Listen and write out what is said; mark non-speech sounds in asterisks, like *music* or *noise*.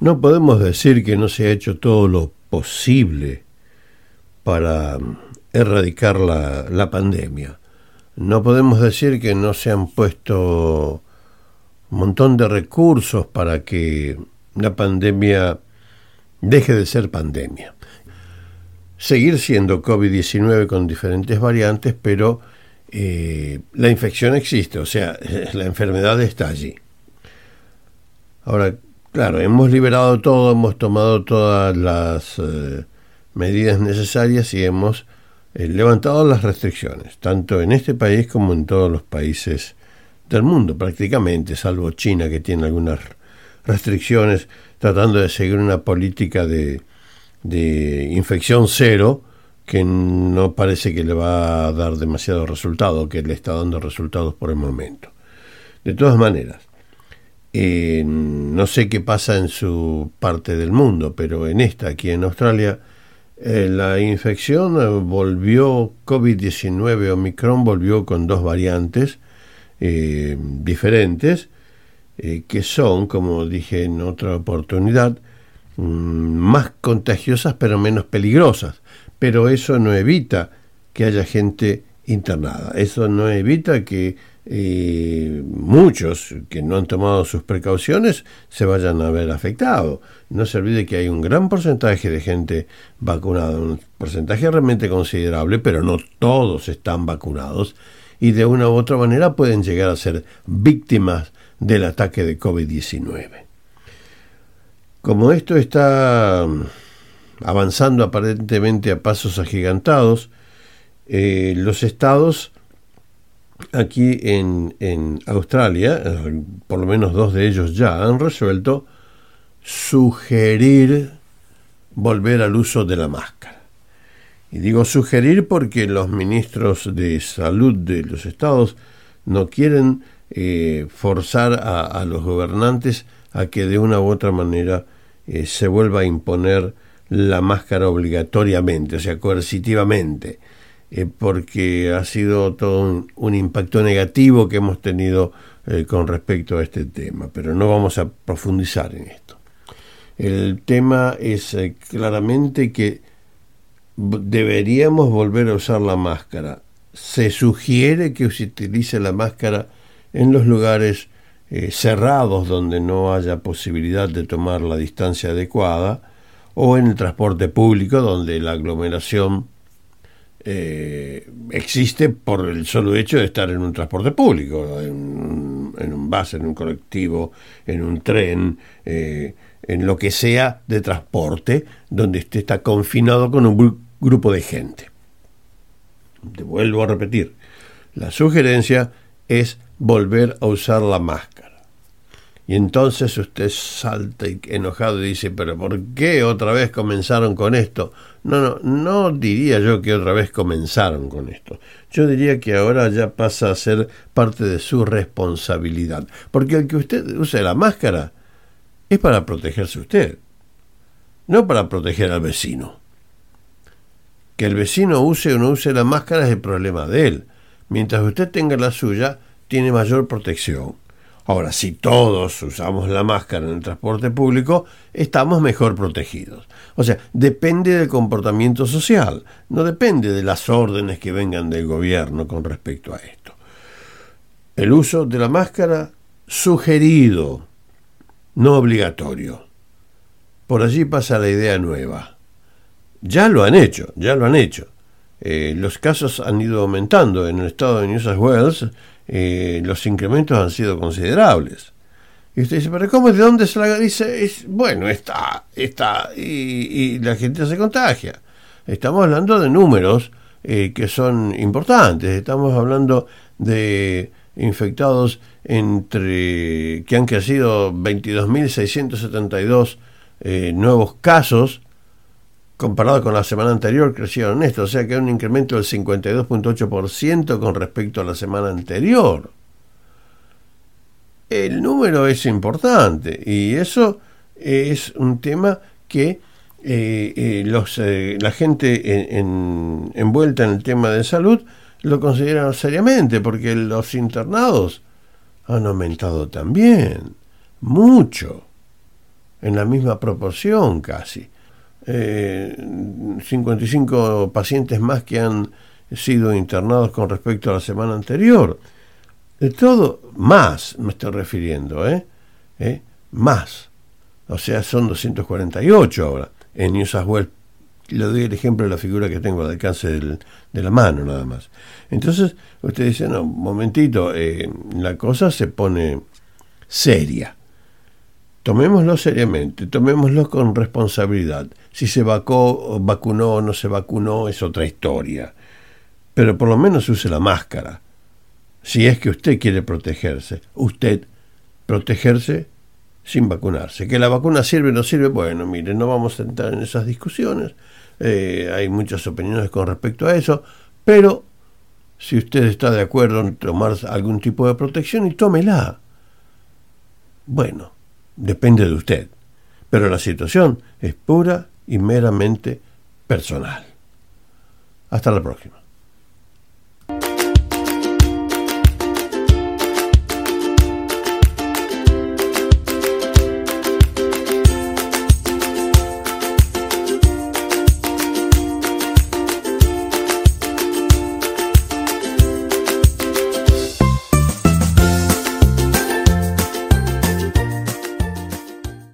No podemos decir que no se ha hecho todo lo posible para erradicar la, la pandemia. No podemos decir que no se han puesto un montón de recursos para que la pandemia deje de ser pandemia. Seguir siendo COVID-19 con diferentes variantes, pero eh, la infección existe, o sea, *laughs* la enfermedad está allí. Ahora, claro, hemos liberado todo, hemos tomado todas las eh, medidas necesarias y hemos eh, levantado las restricciones, tanto en este país como en todos los países del mundo, prácticamente, salvo China, que tiene algunas restricciones, tratando de seguir una política de, de infección cero, que no parece que le va a dar demasiado resultado, que le está dando resultados por el momento. De todas maneras, eh, no sé qué pasa en su parte del mundo, pero en esta, aquí en Australia, eh, la infección eh, volvió, COVID-19 Omicron volvió con dos variantes diferentes, que son, como dije en otra oportunidad, mm, más contagiosas pero menos peligrosas. Pero eso no evita que haya gente internada, eso no evita que eh, muchos que no han tomado sus precauciones se vayan a ver afectados. No se olvide que hay un gran porcentaje de gente vacunada, un porcentaje realmente considerable, pero no todos están vacunados y de una u otra manera pueden llegar a ser víctimas del ataque de COVID-19. Como esto está avanzando aparentemente a pasos agigantados, eh, los estados aquí en, en Australia, eh, por lo menos dos de ellos ya, han resuelto sugerir volver al uso de la máscara. Y digo sugerir porque los ministros de salud de los estados no quieren eh, forzar a, los gobernantes a que de una u otra manera se vuelva a imponer la máscara obligatoriamente, o sea, coercitivamente, eh, porque ha sido todo un, impacto negativo que hemos tenido eh, con respecto a este tema, pero no vamos a profundizar en esto. El tema es eh, claramente que deberíamos volver a usar la máscara. Se sugiere que se utilice la máscara en los lugares cerrados donde no haya posibilidad de tomar la distancia adecuada, o en el transporte público, donde la aglomeración eh, existe por el solo hecho de estar en un transporte público, en, un bus, en un colectivo, en un tren, eh, en lo que sea de transporte, donde usted está confinado con un grupo de gente. Te vuelvo a repetir, la sugerencia es volver a usar la máscara. Y entonces usted salta enojado y dice, pero ¿por qué otra vez comenzaron con esto? No, no, no diría yo que otra vez comenzaron con esto. Yo diría que ahora ya pasa a ser parte de su responsabilidad. Porque el que usted use la máscara es para protegerse usted, no para proteger al vecino. Que el vecino use o no use la máscara es el problema de él. Mientras usted tenga la suya, tiene mayor protección. Ahora, si todos usamos la máscara en el transporte público, estamos mejor protegidos. O sea, depende del comportamiento social, no depende de las órdenes que vengan del gobierno con respecto a esto. El uso de la máscara sugerido, no obligatorio. Por allí pasa la idea nueva. Ya lo han hecho, ya lo han hecho. Eh, los casos han ido aumentando. En el estado de New South Wales eh, los incrementos han sido considerables. Y usted dice, pero ¿cómo? ¿De dónde se la dice? Es, bueno, está, está, y, la gente se contagia. Estamos hablando de números eh, que son importantes. Estamos hablando de infectados entre que han crecido 22.672 eh, nuevos casos comparado con la semana anterior, crecieron esto, o sea que hay un incremento del 52.8% con respecto a la semana anterior. El número es importante y eso es un tema que eh, eh, los, eh, la gente envuelta en el tema de salud lo consideran seriamente porque los internados han aumentado también, mucho. en la misma proporción casi. 55 eh, pacientes más que han sido internados con respecto a la semana anterior. De todo, más me estoy refiriendo, ¿eh? ¿Eh? Más. O sea, son 248 ahora. En New South Wales, le doy el ejemplo de la figura que tengo al alcance de la mano, nada más. Entonces, usted dice, no, momentito, eh, la cosa se pone seria. Tomémoslo seriamente, tomémoslo con responsabilidad. Si se vacó, vacunó o no se vacunó es otra historia. Pero por lo menos use la máscara. Si es que usted quiere protegerse, usted protegerse sin vacunarse. Que la vacuna sirve o no sirve, bueno, mire, no vamos a entrar en esas discusiones. Eh, hay muchas opiniones con respecto a eso, pero si usted está de acuerdo en tomar algún tipo de protección y tómela. Bueno, depende de usted, pero la situación es pura y meramente personal. Hasta la próxima.